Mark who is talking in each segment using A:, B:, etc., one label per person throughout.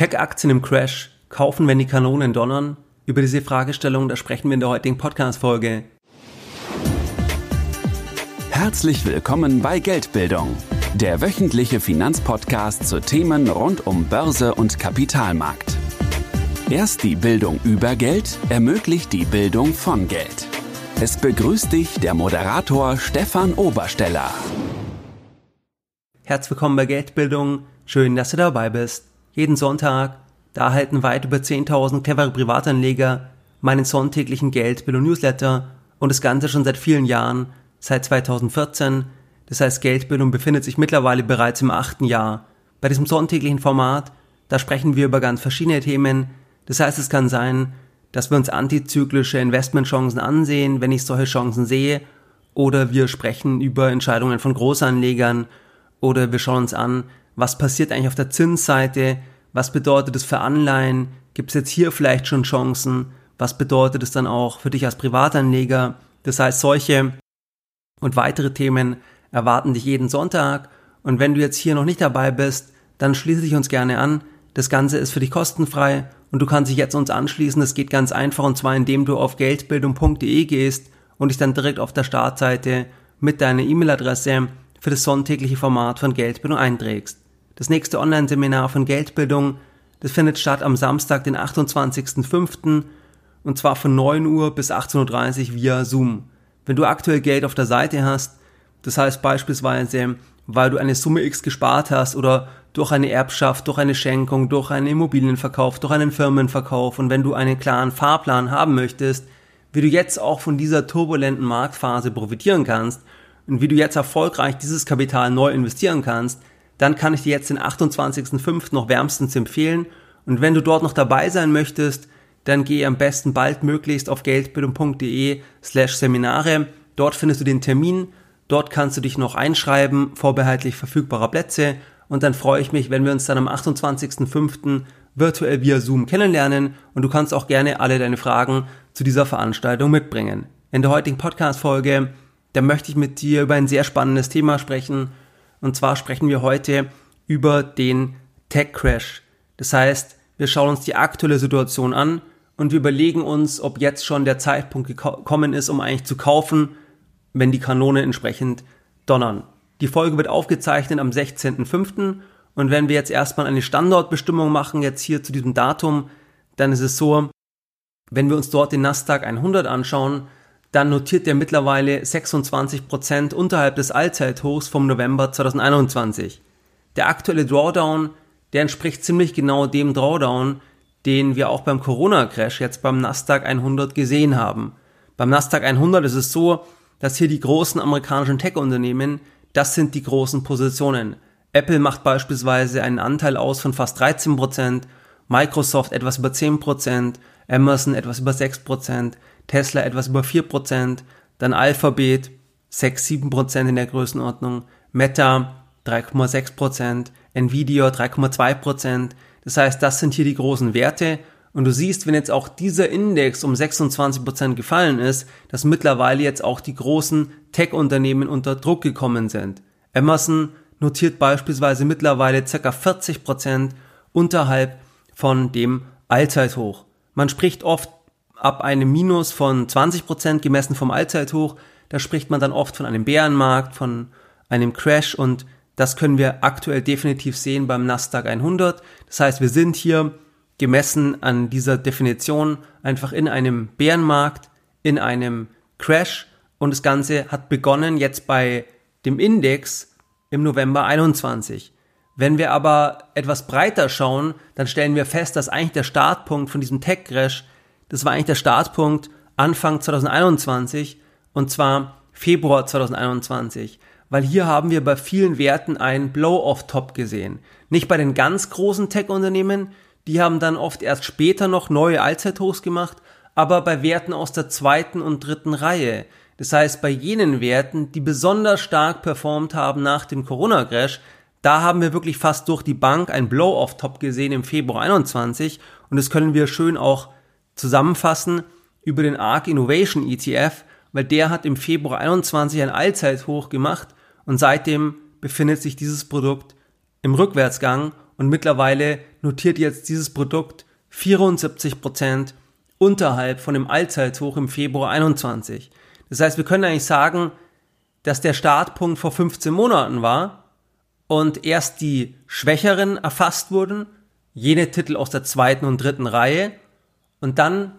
A: Tech-Aktien im Crash, kaufen, wenn die Kanonen donnern? Über diese Fragestellung, da sprechen wir in der heutigen Podcast-Folge.
B: Herzlich willkommen bei Geldbildung, der wöchentliche Finanzpodcast zu Themen rund um Börse und Kapitalmarkt. Erst die Bildung über Geld ermöglicht die Bildung von Geld. Es begrüßt dich der Moderator Stefan Obersteller.
A: Herzlich willkommen bei Geldbildung. Schön, dass du dabei bist. Jeden Sonntag, da erhalten weit über 10.000 clevere Privatanleger meinen sonntäglichen Geldbildung Newsletter und das Ganze schon seit vielen Jahren, seit 2014. Das heißt, Geldbildung befindet sich mittlerweile bereits im achten Jahr. Bei diesem sonntäglichen Format, da sprechen wir über ganz verschiedene Themen. Das heißt, es kann sein, dass wir uns antizyklische Investmentchancen ansehen, wenn ich solche Chancen sehe, oder wir sprechen über Entscheidungen von Großanlegern, oder wir schauen uns an, was passiert eigentlich auf der Zinsseite, was bedeutet es für Anleihen, gibt es jetzt hier vielleicht schon Chancen, was bedeutet es dann auch für dich als Privatanleger. Das heißt, solche und weitere Themen erwarten dich jeden Sonntag. Und wenn du jetzt hier noch nicht dabei bist, dann schließe dich uns gerne an. Das Ganze ist für dich kostenfrei und du kannst dich jetzt uns anschließen. Das geht ganz einfach und zwar indem du auf geldbildung.de gehst und dich dann direkt auf der Startseite mit deiner E-Mail-Adresse für das sonntägliche Format von Geldbildung einträgst. Das nächste Online-Seminar von Geldbildung, das findet statt am Samstag, den 28.05. und zwar von 9 Uhr bis 18.30 Uhr via Zoom. Wenn du aktuell Geld auf der Seite hast, das heißt beispielsweise, weil du eine Summe X gespart hast oder durch eine Erbschaft, durch eine Schenkung, durch einen Immobilienverkauf, durch einen Firmenverkauf und wenn du einen klaren Fahrplan haben möchtest, wie du jetzt auch von dieser turbulenten Marktphase profitieren kannst und wie du jetzt erfolgreich dieses Kapital neu investieren kannst, dann kann ich dir jetzt den 28.05. noch wärmstens empfehlen. Und wenn du dort noch dabei sein möchtest, dann geh am besten baldmöglichst auf geldbildung.de slash Seminare. Dort findest du den Termin. Dort kannst du dich noch einschreiben, vorbehaltlich verfügbarer Plätze. Und dann freue ich mich, wenn wir uns dann am 28.05. virtuell via Zoom kennenlernen. Und du kannst auch gerne alle deine Fragen zu dieser Veranstaltung mitbringen. In der heutigen Podcast-Folge da möchte ich mit dir über ein sehr spannendes Thema sprechen. Und zwar sprechen wir heute über den Tech Crash. Das heißt, wir schauen uns die aktuelle Situation an und wir überlegen uns, ob jetzt schon der Zeitpunkt gekommen ist, um eigentlich zu kaufen, wenn die Kanone entsprechend donnern. Die Folge wird aufgezeichnet am 16.05. Und wenn wir jetzt erstmal eine Standortbestimmung machen, jetzt hier zu diesem Datum, dann ist es so, wenn wir uns dort den Nasdaq 100 anschauen, dann notiert der mittlerweile 26% unterhalb des Allzeithochs vom November 2021. Der aktuelle Drawdown, der entspricht ziemlich genau dem Drawdown, den wir auch beim Corona-Crash jetzt beim Nasdaq 100 gesehen haben. Beim Nasdaq 100 ist es so, dass hier die großen amerikanischen Tech-Unternehmen, das sind die großen Positionen. Apple macht beispielsweise einen Anteil aus von fast 13%, Microsoft etwas über 10%, Amazon etwas über 6%, Tesla etwas über 4%, dann Alphabet 6, 7% in der Größenordnung, Meta 3,6%, Nvidia 3,2%. Das heißt, das sind hier die großen Werte. Und du siehst, wenn jetzt auch dieser Index um 26% gefallen ist, dass mittlerweile jetzt auch die großen Tech-Unternehmen unter Druck gekommen sind. Amazon notiert beispielsweise mittlerweile ca. 40% unterhalb von dem Allzeithoch. Man spricht oft ab einem Minus von 20 Prozent gemessen vom Allzeithoch, da spricht man dann oft von einem Bärenmarkt, von einem Crash und das können wir aktuell definitiv sehen beim Nasdaq 100. Das heißt, wir sind hier gemessen an dieser Definition einfach in einem Bärenmarkt, in einem Crash und das Ganze hat begonnen jetzt bei dem Index im November 21. Wenn wir aber etwas breiter schauen, dann stellen wir fest, dass eigentlich der Startpunkt von diesem Tech-Crash das war eigentlich der Startpunkt Anfang 2021 und zwar Februar 2021, weil hier haben wir bei vielen Werten einen Blow-off-Top gesehen. Nicht bei den ganz großen Tech-Unternehmen, die haben dann oft erst später noch neue Allzeithochs gemacht, aber bei Werten aus der zweiten und dritten Reihe. Das heißt, bei jenen Werten, die besonders stark performt haben nach dem Corona-Crash, da haben wir wirklich fast durch die Bank ein Blow-off-Top gesehen im Februar 21 und das können wir schön auch zusammenfassen über den ARK Innovation ETF, weil der hat im Februar 21 ein Allzeithoch gemacht und seitdem befindet sich dieses Produkt im Rückwärtsgang und mittlerweile notiert jetzt dieses Produkt 74 Prozent unterhalb von dem Allzeithoch im Februar 21. Das heißt, wir können eigentlich sagen, dass der Startpunkt vor 15 Monaten war und erst die Schwächeren erfasst wurden, jene Titel aus der zweiten und dritten Reihe und dann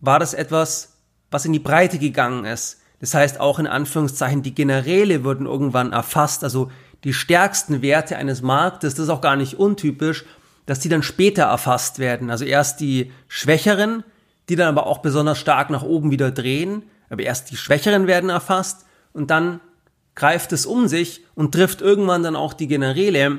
A: war das etwas, was in die Breite gegangen ist. Das heißt auch in Anführungszeichen, die Generäle wurden irgendwann erfasst, also die stärksten Werte eines Marktes, das ist auch gar nicht untypisch, dass die dann später erfasst werden. Also erst die Schwächeren, die dann aber auch besonders stark nach oben wieder drehen, aber erst die Schwächeren werden erfasst und dann greift es um sich und trifft irgendwann dann auch die Generäle,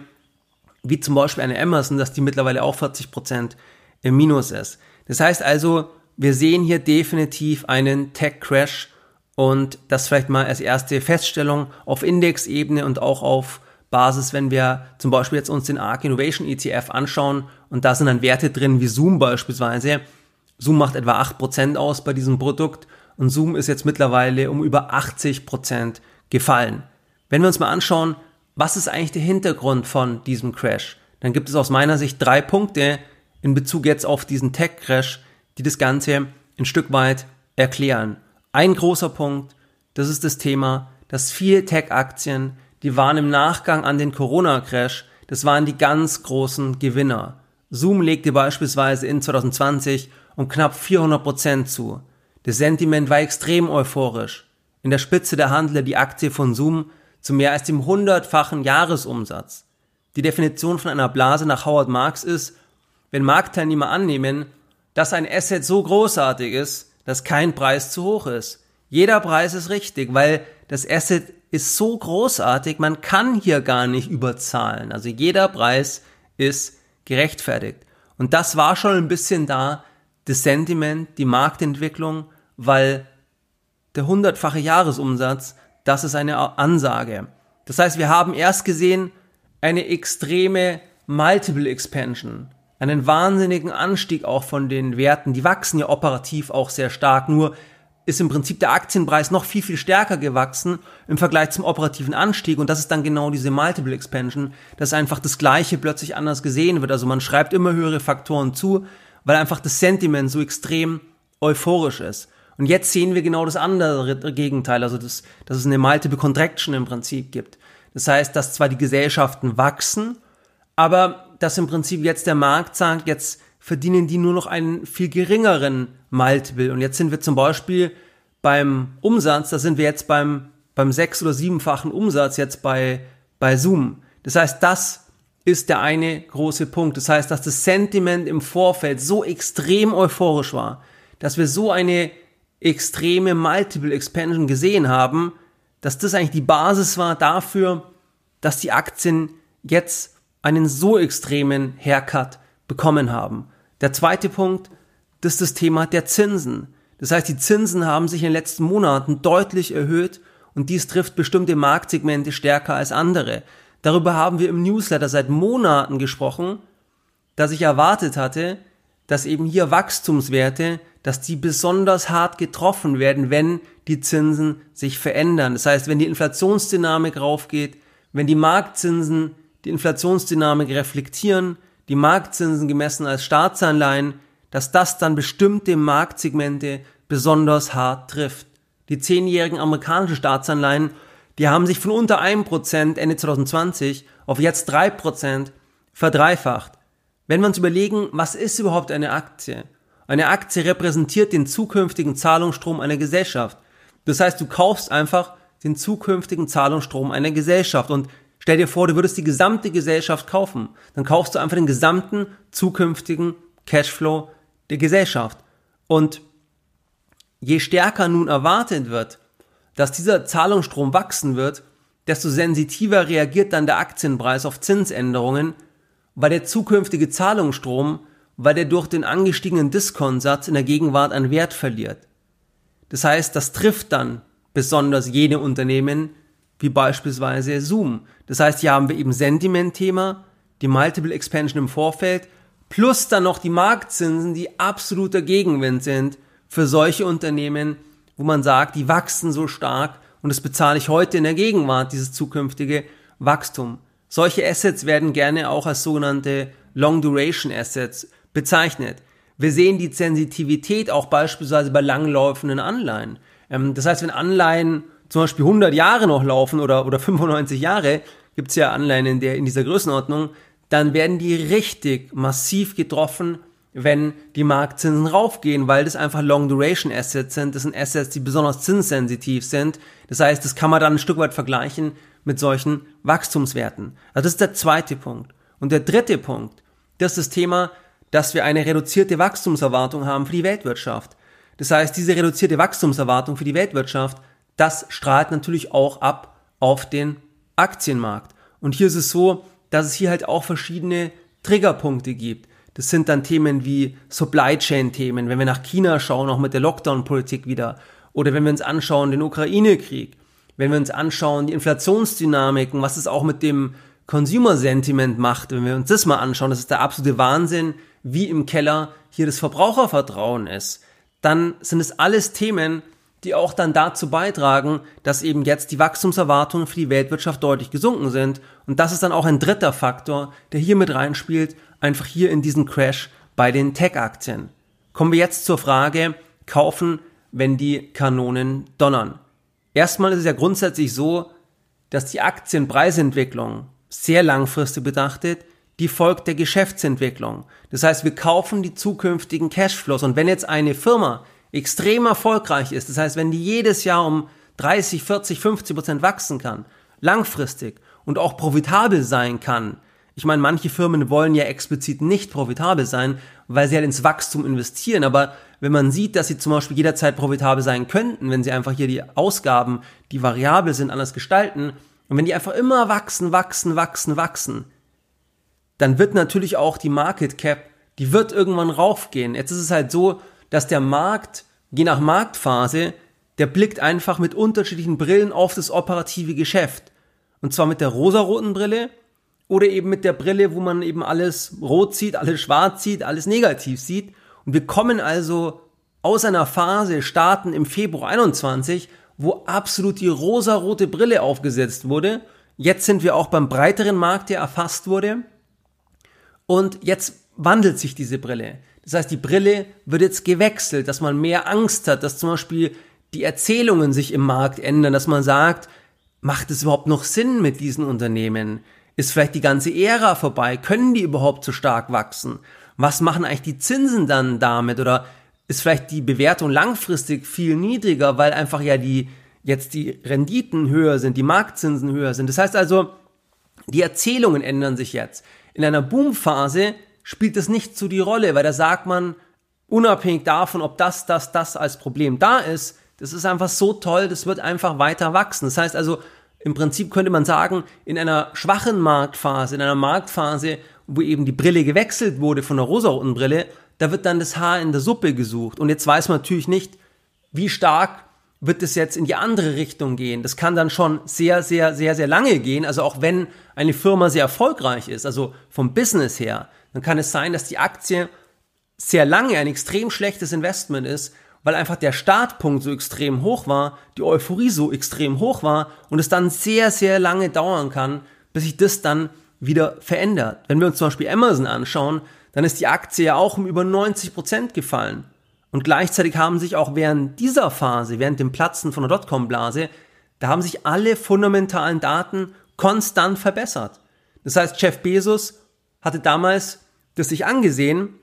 A: wie zum Beispiel eine Emerson, dass die mittlerweile auch 40 Prozent im Minus ist. Das heißt also, wir sehen hier definitiv einen Tech-Crash und das vielleicht mal als erste Feststellung auf Indexebene und auch auf Basis, wenn wir zum Beispiel jetzt uns den ARK Innovation ETF anschauen und da sind dann Werte drin wie Zoom beispielsweise. Zoom macht etwa 8% aus bei diesem Produkt und Zoom ist jetzt mittlerweile um über 80% gefallen. Wenn wir uns mal anschauen, was ist eigentlich der Hintergrund von diesem Crash, dann gibt es aus meiner Sicht drei Punkte in Bezug jetzt auf diesen Tech-Crash, die das Ganze ein Stück weit erklären. Ein großer Punkt, das ist das Thema, dass viele Tech-Aktien, die waren im Nachgang an den Corona-Crash, das waren die ganz großen Gewinner. Zoom legte beispielsweise in 2020 um knapp 400 Prozent zu. Das Sentiment war extrem euphorisch. In der Spitze der Handler die Aktie von Zoom zu mehr als dem hundertfachen Jahresumsatz. Die Definition von einer Blase nach Howard Marks ist, wenn Marktteilnehmer annehmen, dass ein Asset so großartig ist, dass kein Preis zu hoch ist. Jeder Preis ist richtig, weil das Asset ist so großartig, man kann hier gar nicht überzahlen. Also jeder Preis ist gerechtfertigt. Und das war schon ein bisschen da, das Sentiment, die Marktentwicklung, weil der hundertfache Jahresumsatz, das ist eine Ansage. Das heißt, wir haben erst gesehen eine extreme Multiple Expansion einen wahnsinnigen Anstieg auch von den Werten. Die wachsen ja operativ auch sehr stark. Nur ist im Prinzip der Aktienpreis noch viel, viel stärker gewachsen im Vergleich zum operativen Anstieg. Und das ist dann genau diese Multiple Expansion, dass einfach das Gleiche plötzlich anders gesehen wird. Also man schreibt immer höhere Faktoren zu, weil einfach das Sentiment so extrem euphorisch ist. Und jetzt sehen wir genau das andere Gegenteil, also das, dass es eine Multiple Contraction im Prinzip gibt. Das heißt, dass zwar die Gesellschaften wachsen, aber dass im Prinzip jetzt der Markt sagt, jetzt verdienen die nur noch einen viel geringeren Multiple. Und jetzt sind wir zum Beispiel beim Umsatz, da sind wir jetzt beim, beim sechs- oder siebenfachen Umsatz jetzt bei, bei Zoom. Das heißt, das ist der eine große Punkt. Das heißt, dass das Sentiment im Vorfeld so extrem euphorisch war, dass wir so eine extreme Multiple Expansion gesehen haben, dass das eigentlich die Basis war dafür, dass die Aktien jetzt einen so extremen Haircut bekommen haben. Der zweite Punkt, das ist das Thema der Zinsen. Das heißt, die Zinsen haben sich in den letzten Monaten deutlich erhöht und dies trifft bestimmte Marktsegmente stärker als andere. Darüber haben wir im Newsletter seit Monaten gesprochen, dass ich erwartet hatte, dass eben hier Wachstumswerte, dass die besonders hart getroffen werden, wenn die Zinsen sich verändern. Das heißt, wenn die Inflationsdynamik raufgeht, wenn die Marktzinsen die Inflationsdynamik reflektieren, die Marktzinsen gemessen als Staatsanleihen, dass das dann bestimmte Marktsegmente besonders hart trifft. Die zehnjährigen amerikanischen Staatsanleihen, die haben sich von unter 1% Ende 2020 auf jetzt 3% verdreifacht. Wenn wir uns überlegen, was ist überhaupt eine Aktie? Eine Aktie repräsentiert den zukünftigen Zahlungsstrom einer Gesellschaft. Das heißt, du kaufst einfach den zukünftigen Zahlungsstrom einer Gesellschaft und Stell dir vor, du würdest die gesamte Gesellschaft kaufen. Dann kaufst du einfach den gesamten zukünftigen Cashflow der Gesellschaft. Und je stärker nun erwartet wird, dass dieser Zahlungsstrom wachsen wird, desto sensitiver reagiert dann der Aktienpreis auf Zinsänderungen, weil der zukünftige Zahlungsstrom, weil der durch den angestiegenen Diskontsatz in der Gegenwart an Wert verliert. Das heißt, das trifft dann besonders jene Unternehmen, wie beispielsweise Zoom. Das heißt, hier haben wir eben Sentiment-Thema, die Multiple Expansion im Vorfeld, plus dann noch die Marktzinsen, die absoluter Gegenwind sind für solche Unternehmen, wo man sagt, die wachsen so stark und das bezahle ich heute in der Gegenwart, dieses zukünftige Wachstum. Solche Assets werden gerne auch als sogenannte Long Duration Assets bezeichnet. Wir sehen die Sensitivität auch beispielsweise bei langlaufenden Anleihen. Ähm, das heißt, wenn Anleihen zum Beispiel 100 Jahre noch laufen oder, oder 95 Jahre, gibt es ja Anleihen in, der, in dieser Größenordnung, dann werden die richtig massiv getroffen, wenn die Marktzinsen raufgehen, weil das einfach Long Duration Assets sind. Das sind Assets, die besonders zinssensitiv sind. Das heißt, das kann man dann ein Stück weit vergleichen mit solchen Wachstumswerten. Also das ist der zweite Punkt. Und der dritte Punkt, das ist das Thema, dass wir eine reduzierte Wachstumserwartung haben für die Weltwirtschaft. Das heißt, diese reduzierte Wachstumserwartung für die Weltwirtschaft, das strahlt natürlich auch ab auf den Aktienmarkt. Und hier ist es so, dass es hier halt auch verschiedene Triggerpunkte gibt. Das sind dann Themen wie Supply Chain Themen, wenn wir nach China schauen, auch mit der Lockdown-Politik wieder. Oder wenn wir uns anschauen, den Ukraine-Krieg. Wenn wir uns anschauen, die Inflationsdynamiken, was es auch mit dem Consumer Sentiment macht, wenn wir uns das mal anschauen, das ist der absolute Wahnsinn, wie im Keller hier das Verbrauchervertrauen ist. Dann sind es alles Themen, die auch dann dazu beitragen, dass eben jetzt die Wachstumserwartungen für die Weltwirtschaft deutlich gesunken sind. Und das ist dann auch ein dritter Faktor, der hier mit reinspielt, einfach hier in diesen Crash bei den Tech-Aktien. Kommen wir jetzt zur Frage, kaufen, wenn die Kanonen donnern. Erstmal ist es ja grundsätzlich so, dass die Aktienpreisentwicklung sehr langfristig betrachtet die folgt der Geschäftsentwicklung. Das heißt, wir kaufen die zukünftigen Cashflows. Und wenn jetzt eine Firma extrem erfolgreich ist, das heißt, wenn die jedes Jahr um 30, 40, 50 Prozent wachsen kann, langfristig und auch profitabel sein kann, ich meine, manche Firmen wollen ja explizit nicht profitabel sein, weil sie halt ins Wachstum investieren. Aber wenn man sieht, dass sie zum Beispiel jederzeit profitabel sein könnten, wenn sie einfach hier die Ausgaben, die variabel sind, anders gestalten, und wenn die einfach immer wachsen, wachsen, wachsen, wachsen, dann wird natürlich auch die Market Cap, die wird irgendwann raufgehen. Jetzt ist es halt so, dass der Markt, je nach Marktphase, der blickt einfach mit unterschiedlichen Brillen auf das operative Geschäft. Und zwar mit der rosaroten Brille oder eben mit der Brille, wo man eben alles rot sieht, alles schwarz sieht, alles negativ sieht. Und wir kommen also aus einer Phase, starten im Februar 21, wo absolut die rosarote Brille aufgesetzt wurde. Jetzt sind wir auch beim breiteren Markt, der erfasst wurde. Und jetzt wandelt sich diese Brille. Das heißt, die Brille wird jetzt gewechselt, dass man mehr Angst hat, dass zum Beispiel die Erzählungen sich im Markt ändern, dass man sagt, macht es überhaupt noch Sinn mit diesen Unternehmen? Ist vielleicht die ganze Ära vorbei? Können die überhaupt so stark wachsen? Was machen eigentlich die Zinsen dann damit? Oder ist vielleicht die Bewertung langfristig viel niedriger, weil einfach ja die jetzt die Renditen höher sind, die Marktzinsen höher sind. Das heißt also, die Erzählungen ändern sich jetzt. In einer Boomphase spielt das nicht so die Rolle, weil da sagt man, unabhängig davon, ob das, das, das als Problem da ist, das ist einfach so toll, das wird einfach weiter wachsen. Das heißt also, im Prinzip könnte man sagen, in einer schwachen Marktphase, in einer Marktphase, wo eben die Brille gewechselt wurde von der rosaroten Brille, da wird dann das Haar in der Suppe gesucht. Und jetzt weiß man natürlich nicht, wie stark wird es jetzt in die andere Richtung gehen. Das kann dann schon sehr, sehr, sehr, sehr lange gehen. Also auch wenn eine Firma sehr erfolgreich ist, also vom Business her, dann kann es sein, dass die Aktie sehr lange ein extrem schlechtes Investment ist, weil einfach der Startpunkt so extrem hoch war, die Euphorie so extrem hoch war und es dann sehr, sehr lange dauern kann, bis sich das dann wieder verändert. Wenn wir uns zum Beispiel Amazon anschauen, dann ist die Aktie ja auch um über 90 Prozent gefallen. Und gleichzeitig haben sich auch während dieser Phase, während dem Platzen von der Dotcom-Blase, da haben sich alle fundamentalen Daten konstant verbessert. Das heißt, Jeff Bezos hatte damals das sich angesehen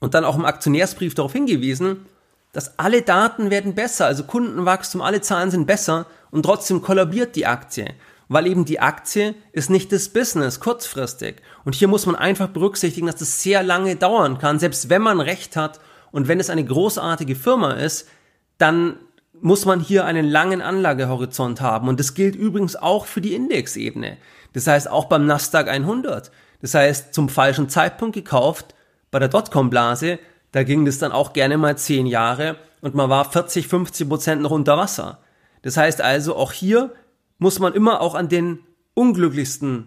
A: und dann auch im Aktionärsbrief darauf hingewiesen, dass alle Daten werden besser, also Kundenwachstum, alle Zahlen sind besser und trotzdem kollabiert die Aktie, weil eben die Aktie ist nicht das Business kurzfristig. Und hier muss man einfach berücksichtigen, dass das sehr lange dauern kann, selbst wenn man recht hat und wenn es eine großartige Firma ist, dann muss man hier einen langen Anlagehorizont haben. Und das gilt übrigens auch für die Indexebene. Das heißt auch beim Nasdaq 100. Das heißt, zum falschen Zeitpunkt gekauft, bei der Dotcom-Blase, da ging das dann auch gerne mal zehn Jahre und man war 40, 50 Prozent noch unter Wasser. Das heißt also, auch hier muss man immer auch an den unglücklichsten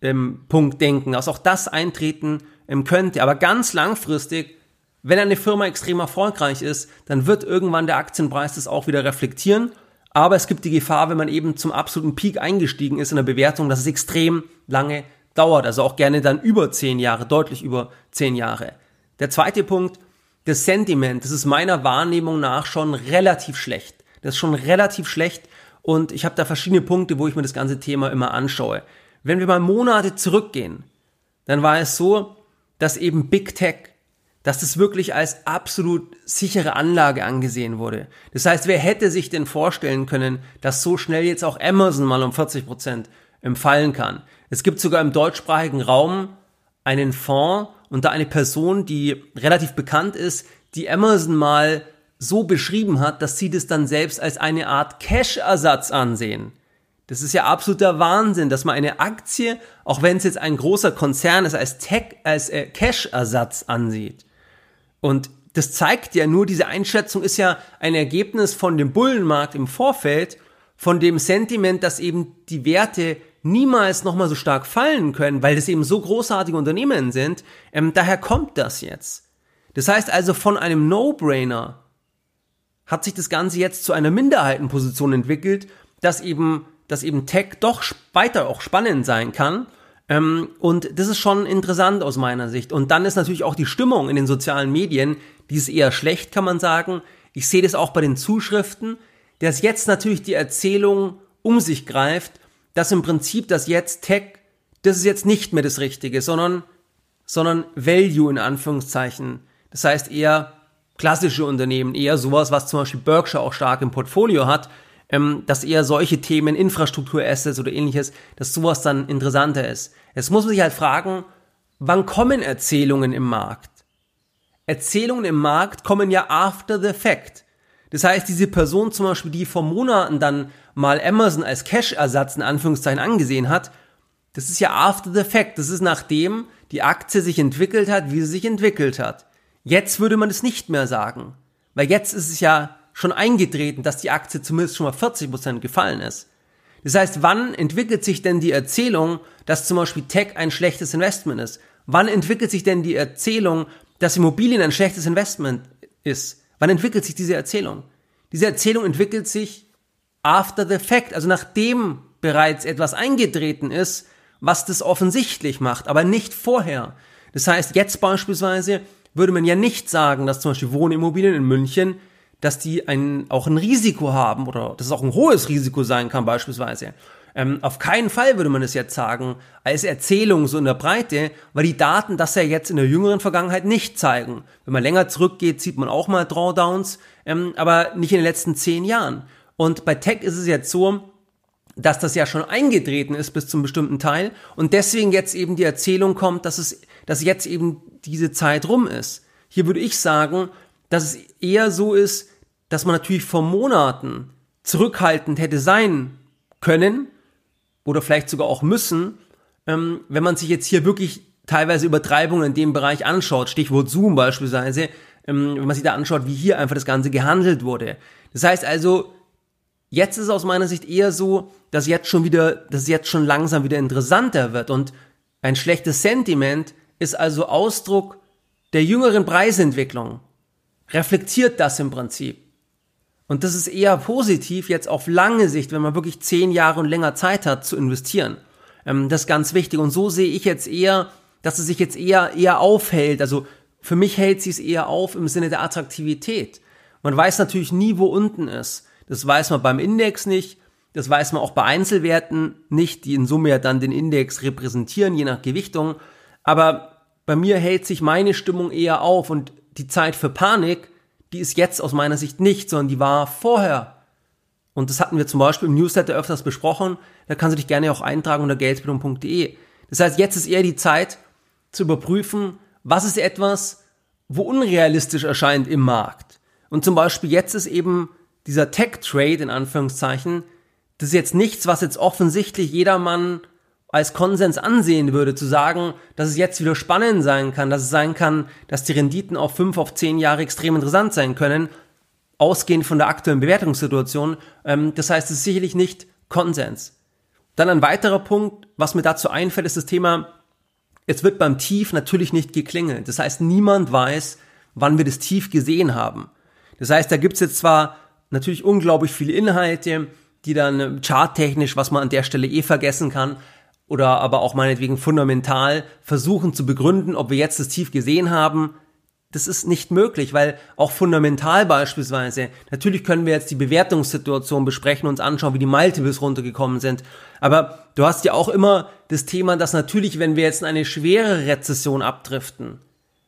A: ähm, Punkt denken, dass auch das eintreten ähm, könnte. Aber ganz langfristig, wenn eine Firma extrem erfolgreich ist, dann wird irgendwann der Aktienpreis das auch wieder reflektieren. Aber es gibt die Gefahr, wenn man eben zum absoluten Peak eingestiegen ist in der Bewertung, dass es extrem lange dauert. Also auch gerne dann über zehn Jahre, deutlich über zehn Jahre. Der zweite Punkt, das Sentiment, das ist meiner Wahrnehmung nach schon relativ schlecht. Das ist schon relativ schlecht und ich habe da verschiedene Punkte, wo ich mir das ganze Thema immer anschaue. Wenn wir mal Monate zurückgehen, dann war es so, dass eben Big Tech, dass das wirklich als absolut sichere Anlage angesehen wurde. Das heißt, wer hätte sich denn vorstellen können, dass so schnell jetzt auch Amazon mal um 40 Prozent fallen kann? Es gibt sogar im deutschsprachigen Raum einen Fonds und da eine Person, die relativ bekannt ist, die Amazon mal so beschrieben hat, dass sie das dann selbst als eine Art Cash-Ersatz ansehen. Das ist ja absoluter Wahnsinn, dass man eine Aktie, auch wenn es jetzt ein großer Konzern ist, als Tech, als äh, Cash-Ersatz ansieht. Und das zeigt ja nur, diese Einschätzung ist ja ein Ergebnis von dem Bullenmarkt im Vorfeld, von dem Sentiment, dass eben die Werte niemals nochmal so stark fallen können, weil das eben so großartige Unternehmen sind. Ähm, daher kommt das jetzt. Das heißt also, von einem No-Brainer hat sich das Ganze jetzt zu einer Minderheitenposition entwickelt, dass eben dass eben Tech doch weiter auch spannend sein kann. Ähm, und das ist schon interessant aus meiner Sicht. Und dann ist natürlich auch die Stimmung in den sozialen Medien, die ist eher schlecht, kann man sagen. Ich sehe das auch bei den Zuschriften, dass jetzt natürlich die Erzählung um sich greift, dass im Prinzip das jetzt Tech, das ist jetzt nicht mehr das Richtige, sondern, sondern Value in Anführungszeichen. Das heißt eher klassische Unternehmen, eher sowas, was zum Beispiel Berkshire auch stark im Portfolio hat, ähm, dass eher solche Themen, Infrastrukturassets oder ähnliches, dass sowas dann interessanter ist. Jetzt muss man sich halt fragen, wann kommen Erzählungen im Markt? Erzählungen im Markt kommen ja after the fact. Das heißt, diese Person zum Beispiel, die vor Monaten dann mal Amazon als Cash-Ersatz in Anführungszeichen angesehen hat, das ist ja after the fact. Das ist nachdem die Aktie sich entwickelt hat, wie sie sich entwickelt hat. Jetzt würde man es nicht mehr sagen. Weil jetzt ist es ja schon eingetreten, dass die Aktie zumindest schon mal 40% gefallen ist. Das heißt, wann entwickelt sich denn die Erzählung, dass zum Beispiel Tech ein schlechtes Investment ist? Wann entwickelt sich denn die Erzählung, dass Immobilien ein schlechtes Investment ist? Wann entwickelt sich diese Erzählung? Diese Erzählung entwickelt sich after the fact, also nachdem bereits etwas eingetreten ist, was das offensichtlich macht, aber nicht vorher. Das heißt, jetzt beispielsweise würde man ja nicht sagen, dass zum Beispiel Wohnimmobilien in München dass die ein, auch ein Risiko haben oder dass es auch ein hohes Risiko sein kann beispielsweise. Ähm, auf keinen Fall würde man es jetzt sagen, als Erzählung so in der Breite, weil die Daten das ja jetzt in der jüngeren Vergangenheit nicht zeigen. Wenn man länger zurückgeht, sieht man auch mal Drawdowns, ähm, aber nicht in den letzten zehn Jahren. Und bei Tech ist es jetzt so, dass das ja schon eingetreten ist bis zum bestimmten Teil und deswegen jetzt eben die Erzählung kommt, dass es, dass jetzt eben diese Zeit rum ist. Hier würde ich sagen, dass es eher so ist, dass man natürlich vor Monaten zurückhaltend hätte sein können oder vielleicht sogar auch müssen, ähm, wenn man sich jetzt hier wirklich teilweise Übertreibungen in dem Bereich anschaut, Stichwort Zoom beispielsweise, ähm, wenn man sich da anschaut, wie hier einfach das Ganze gehandelt wurde. Das heißt also, jetzt ist es aus meiner Sicht eher so, dass jetzt schon wieder, dass es jetzt schon langsam wieder interessanter wird und ein schlechtes Sentiment ist also Ausdruck der jüngeren Preisentwicklung reflektiert das im Prinzip. Und das ist eher positiv jetzt auf lange Sicht, wenn man wirklich zehn Jahre und länger Zeit hat zu investieren. Ähm, das ist ganz wichtig. Und so sehe ich jetzt eher, dass es sich jetzt eher, eher aufhält. Also für mich hält sich es eher auf im Sinne der Attraktivität. Man weiß natürlich nie, wo unten ist. Das weiß man beim Index nicht. Das weiß man auch bei Einzelwerten nicht, die in Summe ja dann den Index repräsentieren, je nach Gewichtung. Aber bei mir hält sich meine Stimmung eher auf und die Zeit für Panik, die ist jetzt aus meiner Sicht nicht, sondern die war vorher. Und das hatten wir zum Beispiel im Newsletter öfters besprochen. Da kannst du dich gerne auch eintragen unter geldbildung.de. Das heißt, jetzt ist eher die Zeit zu überprüfen, was ist etwas, wo unrealistisch erscheint im Markt. Und zum Beispiel jetzt ist eben dieser Tech-Trade in Anführungszeichen, das ist jetzt nichts, was jetzt offensichtlich jedermann als Konsens ansehen würde, zu sagen, dass es jetzt wieder spannend sein kann, dass es sein kann, dass die Renditen auf fünf, auf zehn Jahre extrem interessant sein können, ausgehend von der aktuellen Bewertungssituation. Ähm, das heißt, es ist sicherlich nicht Konsens. Dann ein weiterer Punkt, was mir dazu einfällt, ist das Thema, es wird beim Tief natürlich nicht geklingelt. Das heißt, niemand weiß, wann wir das Tief gesehen haben. Das heißt, da gibt's jetzt zwar natürlich unglaublich viele Inhalte, die dann charttechnisch, was man an der Stelle eh vergessen kann, oder aber auch meinetwegen fundamental versuchen zu begründen, ob wir jetzt das Tief gesehen haben. Das ist nicht möglich, weil auch fundamental beispielsweise, natürlich können wir jetzt die Bewertungssituation besprechen, uns anschauen, wie die Multiples runtergekommen sind. Aber du hast ja auch immer das Thema, dass natürlich, wenn wir jetzt in eine schwere Rezession abdriften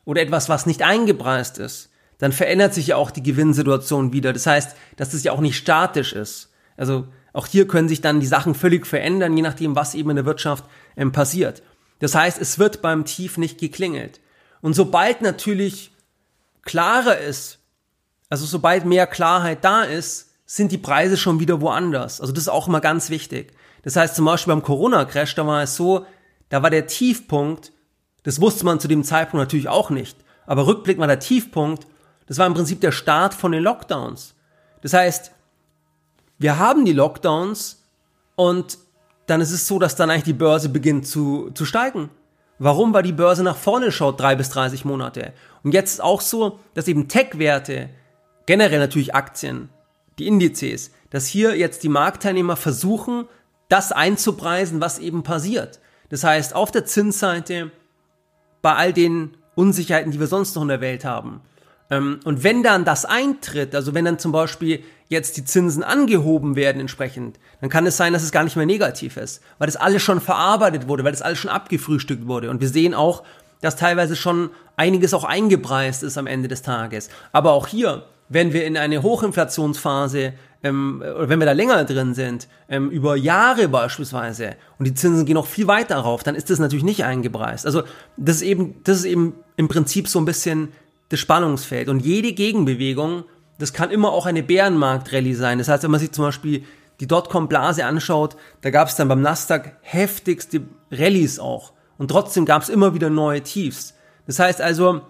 A: oder etwas, was nicht eingepreist ist, dann verändert sich ja auch die Gewinnsituation wieder. Das heißt, dass es ja auch nicht statisch ist. Also auch hier können sich dann die Sachen völlig verändern, je nachdem, was eben in der Wirtschaft ähm, passiert. Das heißt, es wird beim Tief nicht geklingelt. Und sobald natürlich klarer ist, also sobald mehr Klarheit da ist, sind die Preise schon wieder woanders. Also das ist auch immer ganz wichtig. Das heißt zum Beispiel beim Corona-Crash, da war es so, da war der Tiefpunkt, das wusste man zu dem Zeitpunkt natürlich auch nicht, aber Rückblick war der Tiefpunkt, das war im Prinzip der Start von den Lockdowns. Das heißt, wir haben die Lockdowns und dann ist es so, dass dann eigentlich die Börse beginnt zu, zu steigen. Warum? Weil die Börse nach vorne schaut, drei bis 30 Monate. Und jetzt ist auch so, dass eben Tech-Werte, generell natürlich Aktien, die Indizes, dass hier jetzt die Marktteilnehmer versuchen, das einzupreisen, was eben passiert. Das heißt, auf der Zinsseite, bei all den Unsicherheiten, die wir sonst noch in der Welt haben. Ähm, und wenn dann das eintritt, also wenn dann zum Beispiel jetzt die Zinsen angehoben werden entsprechend, dann kann es sein, dass es gar nicht mehr negativ ist, weil das alles schon verarbeitet wurde, weil das alles schon abgefrühstückt wurde. Und wir sehen auch, dass teilweise schon einiges auch eingepreist ist am Ende des Tages. Aber auch hier, wenn wir in eine Hochinflationsphase ähm, oder wenn wir da länger drin sind, ähm, über Jahre beispielsweise, und die Zinsen gehen noch viel weiter rauf, dann ist das natürlich nicht eingepreist. Also das ist eben, das ist eben im Prinzip so ein bisschen das Spannungsfeld. Und jede Gegenbewegung das kann immer auch eine Bärenmarkt-Rallye sein. Das heißt, wenn man sich zum Beispiel die Dotcom-Blase anschaut, da gab es dann beim Nasdaq heftigste Rallyes auch. Und trotzdem gab es immer wieder neue Tiefs. Das heißt also,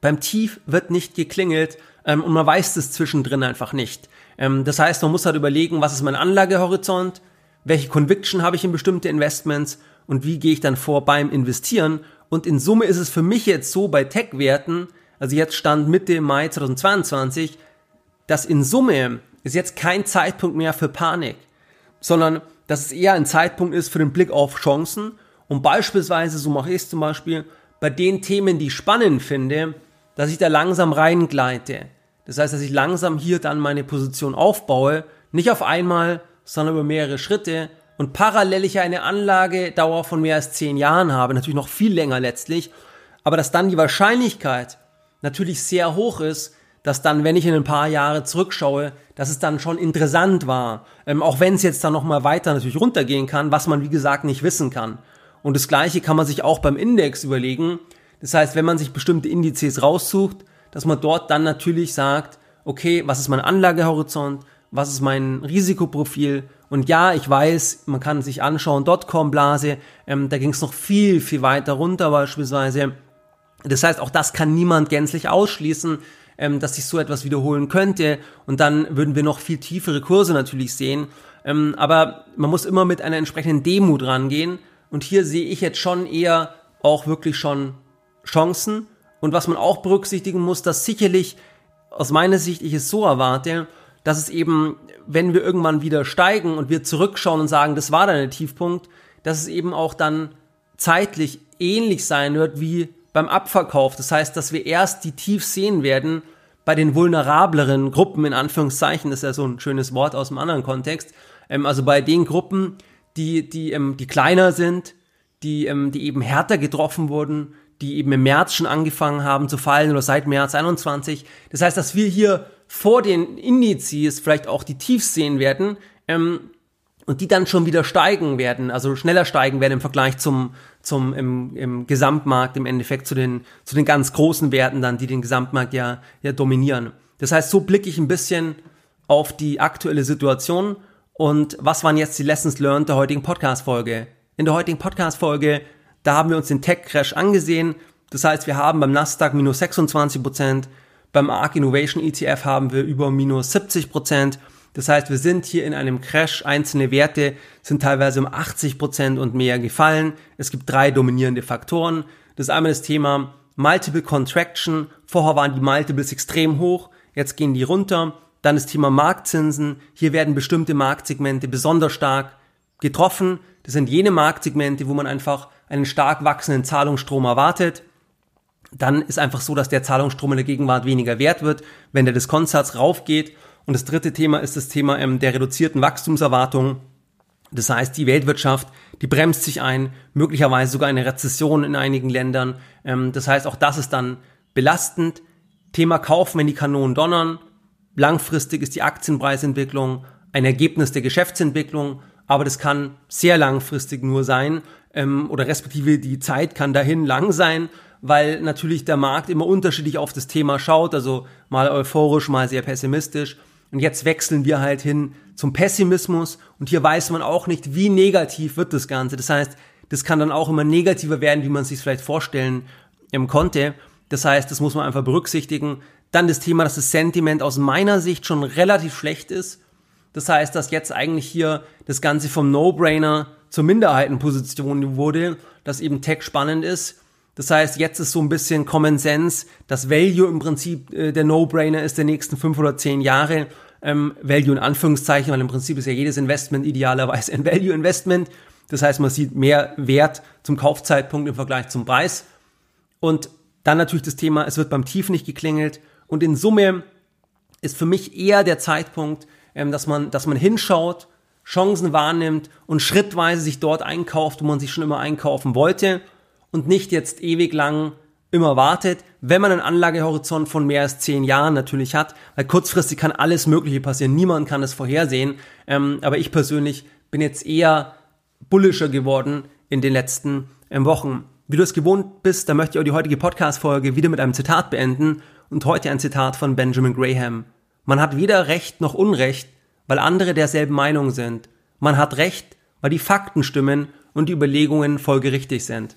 A: beim Tief wird nicht geklingelt ähm, und man weiß das zwischendrin einfach nicht. Ähm, das heißt, man muss halt überlegen, was ist mein Anlagehorizont, welche Conviction habe ich in bestimmte Investments und wie gehe ich dann vor beim Investieren. Und in Summe ist es für mich jetzt so bei Tech-Werten, also jetzt stand Mitte Mai 2022, dass in Summe ist jetzt kein Zeitpunkt mehr für Panik, sondern dass es eher ein Zeitpunkt ist für den Blick auf Chancen. Und beispielsweise, so mache ich es zum Beispiel, bei den Themen, die ich spannend finde, dass ich da langsam reingleite. Das heißt, dass ich langsam hier dann meine Position aufbaue, nicht auf einmal, sondern über mehrere Schritte. Und parallel ich eine Anlagedauer von mehr als zehn Jahren habe, natürlich noch viel länger letztlich, aber dass dann die Wahrscheinlichkeit natürlich sehr hoch ist, dass dann, wenn ich in ein paar Jahre zurückschaue, dass es dann schon interessant war. Ähm, auch wenn es jetzt dann nochmal weiter natürlich runtergehen kann, was man wie gesagt nicht wissen kann. Und das gleiche kann man sich auch beim Index überlegen. Das heißt, wenn man sich bestimmte Indizes raussucht, dass man dort dann natürlich sagt, okay, was ist mein Anlagehorizont, was ist mein Risikoprofil und ja, ich weiß, man kann sich anschauen, Dotcom-Blase, ähm, da ging es noch viel, viel weiter runter beispielsweise. Das heißt, auch das kann niemand gänzlich ausschließen, ähm, dass sich so etwas wiederholen könnte. Und dann würden wir noch viel tiefere Kurse natürlich sehen. Ähm, aber man muss immer mit einer entsprechenden Demut rangehen. Und hier sehe ich jetzt schon eher auch wirklich schon Chancen. Und was man auch berücksichtigen muss, dass sicherlich aus meiner Sicht ich es so erwarte, dass es eben, wenn wir irgendwann wieder steigen und wir zurückschauen und sagen, das war dann der Tiefpunkt, dass es eben auch dann zeitlich ähnlich sein wird wie beim Abverkauf. Das heißt, dass wir erst die Tiefs sehen werden bei den vulnerableren Gruppen, in Anführungszeichen, das ist ja so ein schönes Wort aus einem anderen Kontext, ähm, also bei den Gruppen, die, die, ähm, die kleiner sind, die, ähm, die eben härter getroffen wurden, die eben im März schon angefangen haben zu fallen oder seit März 21. Das heißt, dass wir hier vor den Indizes vielleicht auch die Tiefs sehen werden, ähm, und die dann schon wieder steigen werden, also schneller steigen werden im Vergleich zum, zum im, im Gesamtmarkt, im Endeffekt zu den, zu den ganz großen Werten dann, die den Gesamtmarkt ja, ja dominieren. Das heißt, so blicke ich ein bisschen auf die aktuelle Situation und was waren jetzt die Lessons learned der heutigen Podcast-Folge? In der heutigen Podcast-Folge, da haben wir uns den Tech-Crash angesehen. Das heißt, wir haben beim Nasdaq minus 26 Prozent, beim ARK Innovation ETF haben wir über minus 70 Prozent das heißt, wir sind hier in einem Crash. Einzelne Werte sind teilweise um 80 Prozent und mehr gefallen. Es gibt drei dominierende Faktoren. Das ist einmal das Thema Multiple Contraction. Vorher waren die Multiples extrem hoch. Jetzt gehen die runter. Dann das Thema Marktzinsen. Hier werden bestimmte Marktsegmente besonders stark getroffen. Das sind jene Marktsegmente, wo man einfach einen stark wachsenden Zahlungsstrom erwartet. Dann ist einfach so, dass der Zahlungsstrom in der Gegenwart weniger wert wird, wenn der Diskontsatz raufgeht. Und das dritte Thema ist das Thema ähm, der reduzierten Wachstumserwartung. Das heißt, die Weltwirtschaft, die bremst sich ein, möglicherweise sogar eine Rezession in einigen Ländern. Ähm, das heißt, auch das ist dann belastend. Thema Kaufen, wenn die Kanonen donnern. Langfristig ist die Aktienpreisentwicklung ein Ergebnis der Geschäftsentwicklung, aber das kann sehr langfristig nur sein ähm, oder respektive die Zeit kann dahin lang sein, weil natürlich der Markt immer unterschiedlich auf das Thema schaut, also mal euphorisch, mal sehr pessimistisch. Und jetzt wechseln wir halt hin zum Pessimismus und hier weiß man auch nicht, wie negativ wird das Ganze. Das heißt, das kann dann auch immer negativer werden, wie man sich vielleicht vorstellen ähm, konnte. Das heißt, das muss man einfach berücksichtigen. Dann das Thema, dass das Sentiment aus meiner Sicht schon relativ schlecht ist. Das heißt, dass jetzt eigentlich hier das Ganze vom No-Brainer zur Minderheitenposition wurde, dass eben Tech spannend ist. Das heißt, jetzt ist so ein bisschen Common Sense, dass Value im Prinzip äh, der No-Brainer ist der nächsten fünf oder zehn Jahre ähm, Value in Anführungszeichen, weil im Prinzip ist ja jedes Investment idealerweise ein Value-Investment. Das heißt, man sieht mehr Wert zum Kaufzeitpunkt im Vergleich zum Preis. Und dann natürlich das Thema, es wird beim Tief nicht geklingelt. Und in Summe ist für mich eher der Zeitpunkt, ähm, dass man, dass man hinschaut, Chancen wahrnimmt und schrittweise sich dort einkauft, wo man sich schon immer einkaufen wollte und nicht jetzt ewig lang immer wartet, wenn man einen Anlagehorizont von mehr als zehn Jahren natürlich hat, weil kurzfristig kann alles Mögliche passieren, niemand kann es vorhersehen, ähm, aber ich persönlich bin jetzt eher bullischer geworden in den letzten ähm, Wochen. Wie du es gewohnt bist, da möchte ich auch die heutige Podcast-Folge wieder mit einem Zitat beenden und heute ein Zitat von Benjamin Graham. Man hat weder Recht noch Unrecht, weil andere derselben Meinung sind. Man hat Recht, weil die Fakten stimmen und die Überlegungen folgerichtig sind.